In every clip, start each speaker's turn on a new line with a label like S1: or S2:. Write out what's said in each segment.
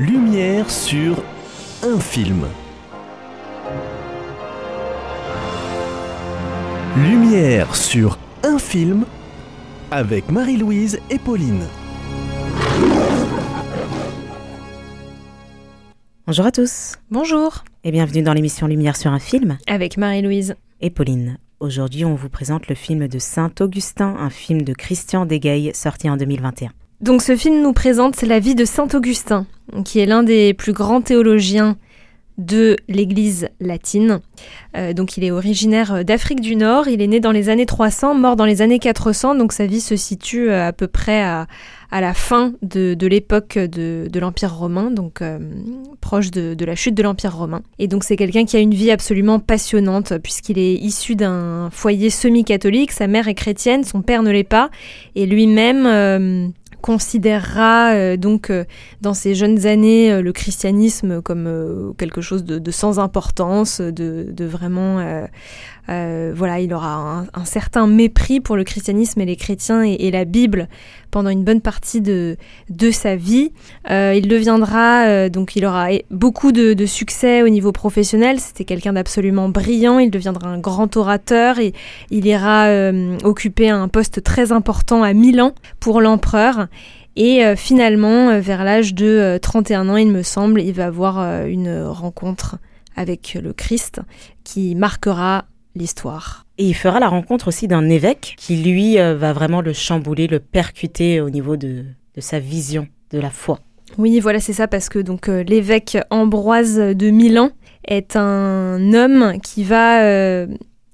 S1: Lumière sur un film. Lumière sur un film avec Marie-Louise et Pauline.
S2: Bonjour à tous.
S3: Bonjour.
S2: Et bienvenue dans l'émission Lumière sur un film
S3: Avec Marie-Louise.
S2: et Pauline. Aujourd'hui, on vous présente le film de Saint-Augustin, un film de Christian Degaille sorti en 2021.
S3: Donc ce film nous présente la vie de Saint Augustin, qui est l'un des plus grands théologiens de l'Église latine. Euh, donc il est originaire d'Afrique du Nord, il est né dans les années 300, mort dans les années 400, donc sa vie se situe euh, à peu près à, la fin de, l'époque de, l'Empire romain, donc euh, proche de, la chute de l'Empire romain. Et donc c'est quelqu'un qui a une vie absolument passionnante, puisqu'il est issu d'un foyer semi-catholique, sa mère est chrétienne, son père ne l'est pas, et lui-même... euh, considérera euh, donc euh, dans ses jeunes années euh, le christianisme comme quelque chose de, sans importance, de vraiment euh, voilà, il aura un, certain mépris pour le christianisme et les chrétiens et, la Bible pendant une bonne partie de, de sa vie. Euh, il deviendra euh, donc il aura beaucoup de, de succès au niveau professionnel. C'était quelqu'un d'absolument brillant. Il deviendra un grand orateur et il ira occuper un poste très important à Milan pour l'empereur. Et finalement, vers l'âge de euh, 31 ans, il me semble, il va avoir une rencontre avec le Christ qui marquera l'histoire.
S2: Et il fera la rencontre aussi d'un évêque qui, lui, euh, va vraiment le chambouler, le percuter au niveau de, de sa vision de la foi.
S3: Oui, voilà, c'est ça, parce que donc euh, l'évêque Ambroise de Milan est un homme qui va, euh,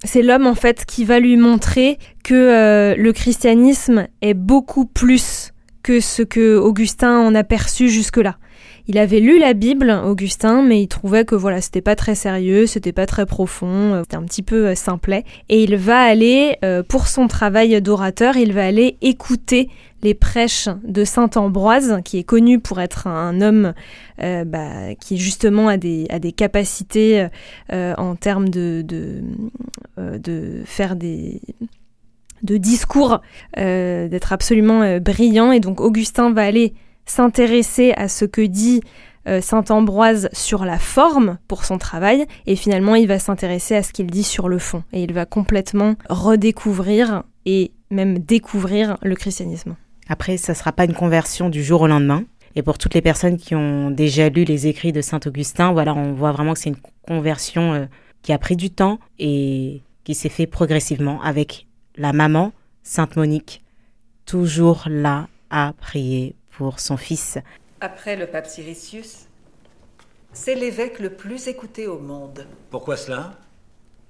S3: c'est l'homme en fait qui va lui montrer que euh, le christianisme est beaucoup plus que ce que Augustin en a perçu jusque-là. Il avait lu la Bible, Augustin, mais il trouvait que voilà, c'était pas très sérieux, c'était pas très profond, euh, c'était un petit peu euh, simplet. Et il va aller, euh, pour son travail d'orateur, il va aller écouter les prêches de Saint Ambroise, qui est connu pour être un homme bah, qui justement a des, capacités en termes de, de faire des de discours, euh, d'être absolument euh, brillant. Et donc Augustin va aller s'intéresser à ce que dit euh, Saint Ambroise sur la forme pour son travail, et finalement il va s'intéresser à ce qu'il dit sur le fond, et il va complètement redécouvrir et même découvrir le christianisme.
S2: Après, ça ne sera pas une conversion du jour au lendemain. Et pour toutes les personnes qui ont déjà lu les écrits de Saint-Augustin, voilà, on voit vraiment que c'est une conversion qui a pris du temps et qui s'est fait progressivement avec la maman, Sainte Monique, toujours là à prier pour son fils.
S4: Après le pape Siricius, c'est l'évêque le plus écouté au monde.
S5: Pourquoi cela?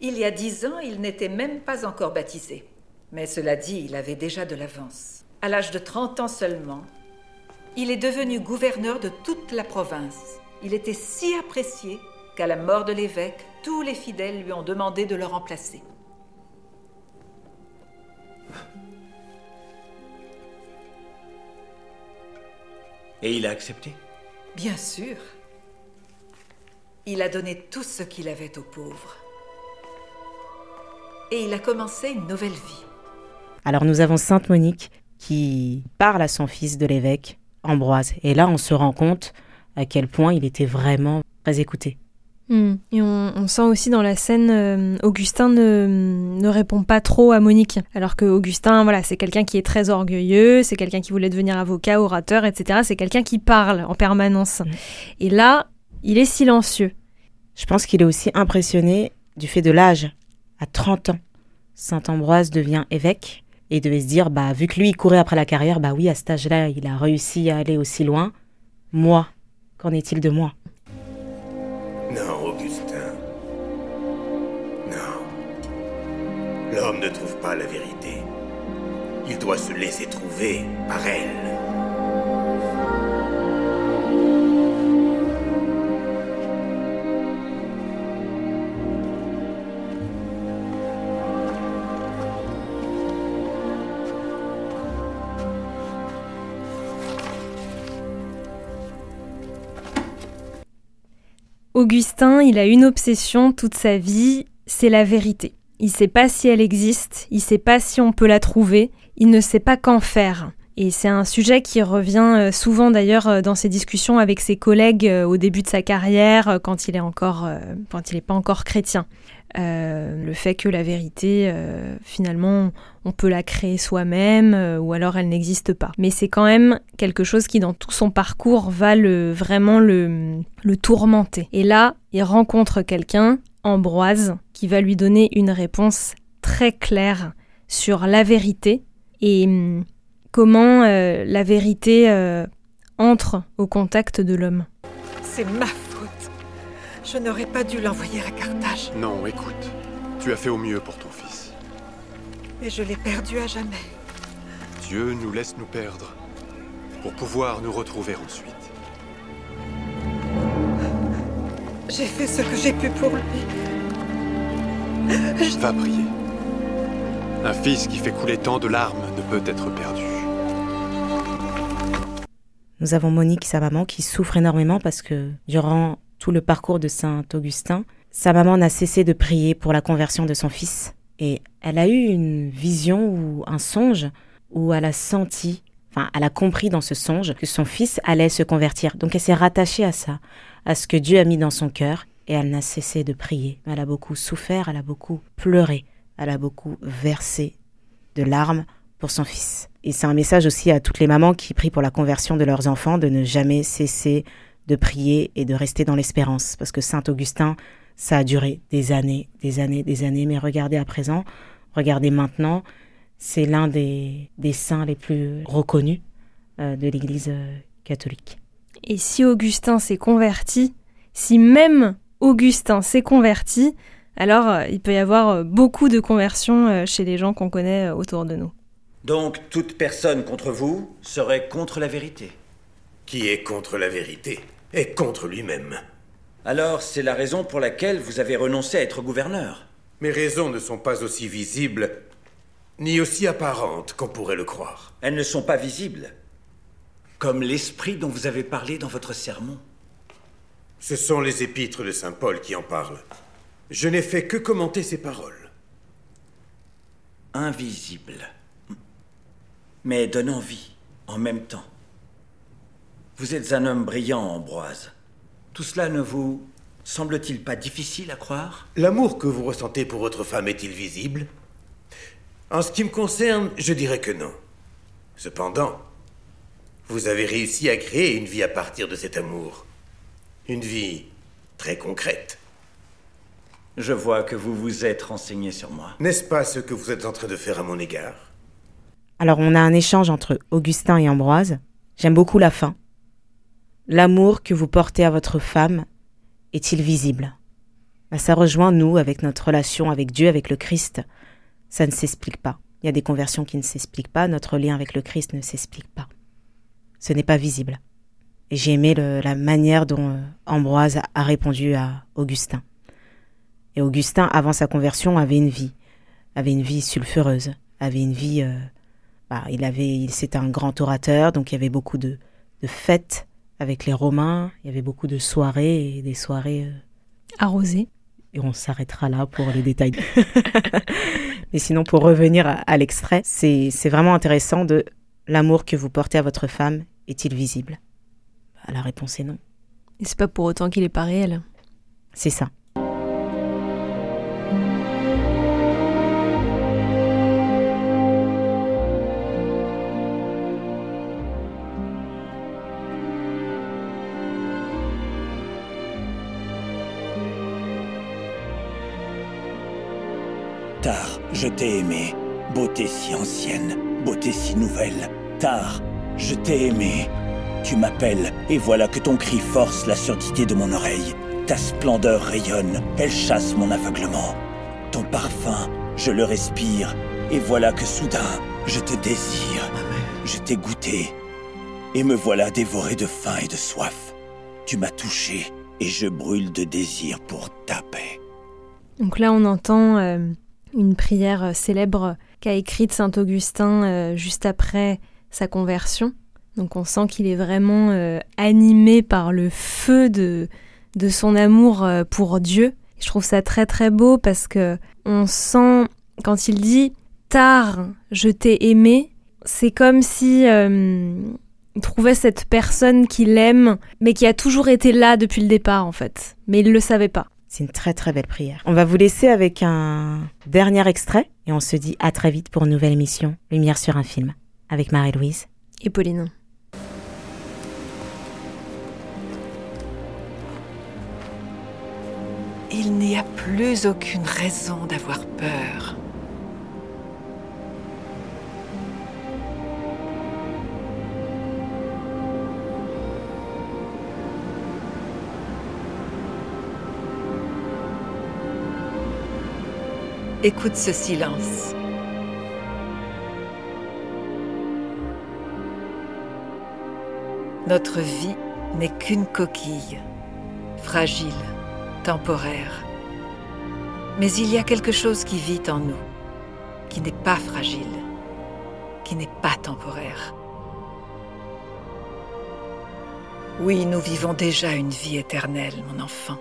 S4: Il y a dix ans, il n'était même pas encore baptisé. Mais cela dit, il avait déjà de l'avance. À l'âge de 30 ans seulement, il est devenu gouverneur de toute la province. Il était si apprécié qu'à la mort de l'évêque, tous les fidèles lui ont demandé de le remplacer.
S5: Et il a accepté
S4: Bien sûr. Il a donné tout ce qu'il avait aux pauvres. Et il a commencé une nouvelle vie.
S2: Alors nous avons Sainte Monique qui parle à son fils de l'évêque, Ambroise. Et là, on se rend compte à quel point il était vraiment très écouté.
S3: Hmm. Et on, on sent aussi dans la scène, euh, Augustin ne, ne répond pas trop à Monique. Alors que Augustin, voilà, c'est quelqu'un qui est très orgueilleux, c'est quelqu'un qui voulait devenir avocat, orateur, etc. C'est quelqu'un qui parle en permanence.
S2: Mm.
S3: Et là, il est silencieux.
S2: Je pense qu'il est aussi impressionné du fait de l'âge. À 30 ans, Saint Ambroise devient évêque et devait se dire, bah, vu que lui, il courait après la carrière, bah oui, à cet âge-là, il a réussi à aller aussi loin. Moi, qu'en est-il de moi?
S6: Ne trouve pas la vérité. Il doit se laisser trouver par elle.
S3: Augustin, il a une obsession toute sa vie, c'est la vérité. Il sait pas si elle existe, il sait pas si on peut la trouver, il ne sait pas qu'en faire. Et c'est un sujet qui revient euh, souvent d'ailleurs euh, dans ses discussions avec ses collègues euh, au début de sa carrière, quand il est encore, quand il n'est pas encore chrétien. le fait que la vérité, finalement, on peut la créer soi-même, ou alors elle n'existe pas. Mais c'est quand même quelque chose qui, dans tout son parcours, va vraiment le tourmenter. Et là, il rencontre quelqu'un, Ambroise, qui va lui donner une réponse très claire sur la vérité. Et hum, comment euh, la vérité euh, entre au contact de l'homme.
S4: C'est ma faute. Je n'aurais pas dû l'envoyer à Carthage.
S7: Non, écoute, tu as fait au mieux pour ton fils.
S4: Et je l'ai perdu à jamais.
S7: Dieu nous laisse nous perdre pour pouvoir nous retrouver ensuite.
S4: J'ai fait ce que j'ai pu pour lui.
S7: Va prier. Un fils qui fait couler tant de larmes ne peut être perdu.
S2: Nous avons Monique, sa maman, qui souffre énormément parce que durant tout le parcours de Saint Augustin, sa maman n'a cessé de prier pour la conversion de son fils. Et elle a eu une vision ou un songe où elle a senti, enfin, elle a compris dans ce songe que son fils allait se convertir. Donc elle s'est rattachée à ça, à ce que Dieu a mis dans son cœur, et elle n'a cessé de prier. Elle a beaucoup souffert, elle a beaucoup pleuré, elle a beaucoup versé de larmes pour son fils. Et c'est un message aussi à toutes les mamans qui prient pour la conversion de leurs enfants de ne jamais cesser de prier et de rester dans l'espérance. Parce que Saint Augustin, ça a duré des années, des années, des années. Mais regardez à présent, regardez maintenant, c'est l'un des, saints les plus reconnus euh, de l'Église euh, catholique.
S3: Et si Augustin s'est converti, si même Augustin s'est converti, alors euh, il peut y avoir beaucoup de conversions chez les gens qu'on connaît autour de nous.
S5: Donc toute personne contre vous serait contre la vérité.
S6: Qui est contre la vérité est contre lui-même.
S5: Alors c'est la raison pour laquelle vous avez renoncé à être gouverneur.
S6: Mes raisons ne sont pas aussi visibles ni aussi apparentes qu'on pourrait le croire.
S5: Elles ne sont pas visibles. Comme l'esprit dont vous avez parlé dans votre sermon.
S6: Ce sont les épîtres de Saint Paul qui en parlent. Je n'ai fait que commenter ces paroles.
S5: Invisible mais donne envie en même temps. Vous êtes un homme brillant, Ambroise. Tout cela ne vous semble-t-il pas difficile à croire?
S6: L'amour que vous ressentez pour votre femme est-il visible? En ce qui me concerne, je dirais que non. Cependant, vous avez réussi à créer une vie à partir de cet amour. Une vie très concrète.
S5: Je vois que vous vous êtes renseigné sur moi.
S6: N'est-ce pas ce que vous êtes en train de faire à mon égard?
S2: Alors on a un échange entre Augustin et Ambroise. J'aime beaucoup la fin. L'amour que vous portez à votre femme est-il visible? Bah, Ça rejoint nous avec notre relation avec Dieu, avec le Christ. Ça ne s'explique pas. Il y a des conversions qui ne s'expliquent pas. Notre lien avec le Christ ne s'explique pas. Ce n'est pas visible. J'ai aimé la manière dont euh, Ambroise a répondu à Augustin. Et Augustin, avant sa conversion, avait une vie, avait une vie sulfureuse, avait une vie euh, bah, il avait, c'était un grand orateur, donc il y avait beaucoup de, fêtes avec les Romains, il y avait beaucoup de soirées et des soirées euh,
S3: arrosées.
S2: Et on s'arrêtera là pour les détails. Mais sinon, pour revenir à, l'extrait, c'est, vraiment intéressant de l'amour que vous portez à votre femme est-il visible? Bah, La réponse est non.
S3: Et c'est pas pour autant qu'il est pas réel.
S2: C'est ça.
S8: Tard, je t'ai aimé. Beauté si ancienne, beauté si nouvelle. Tard, je t'ai aimé. Tu m'appelles, et voilà que ton cri force la surdité de mon oreille. Ta splendeur rayonne, elle chasse mon aveuglement. Ton parfum, je le respire, et voilà que soudain, je te désire. Je t'ai goûté, et me voilà dévoré de faim et de soif. Tu m'as touché, et je brûle de désir pour ta paix.
S3: Donc là, on entend euh, une prière euh, célèbre qu'a écrite Saint Augustin euh, juste après sa conversion. Donc on sent qu'il est vraiment euh, animé par le feu de, de son amour pour Dieu. Je trouve ça très très beau parce que on sent quand il dit tard je t'ai aimé, c'est comme si euh, trouvait cette personne qu'il aime, mais qui a toujours été là depuis le départ en fait. Mais il le savait pas.
S2: C'est une très très belle prière. On va vous laisser avec un dernier extrait et on se dit à très vite pour une nouvelle émission Lumière sur un film avec Marie-Louise
S3: et Pauline.
S4: Il n'y a plus aucune raison d'avoir peur. Écoute ce silence. Notre vie n'est qu'une coquille, fragile, temporaire. Mais il y a quelque chose qui vit en nous, qui n'est pas fragile, qui n'est pas temporaire. Oui, nous vivons déjà une vie éternelle, mon enfant.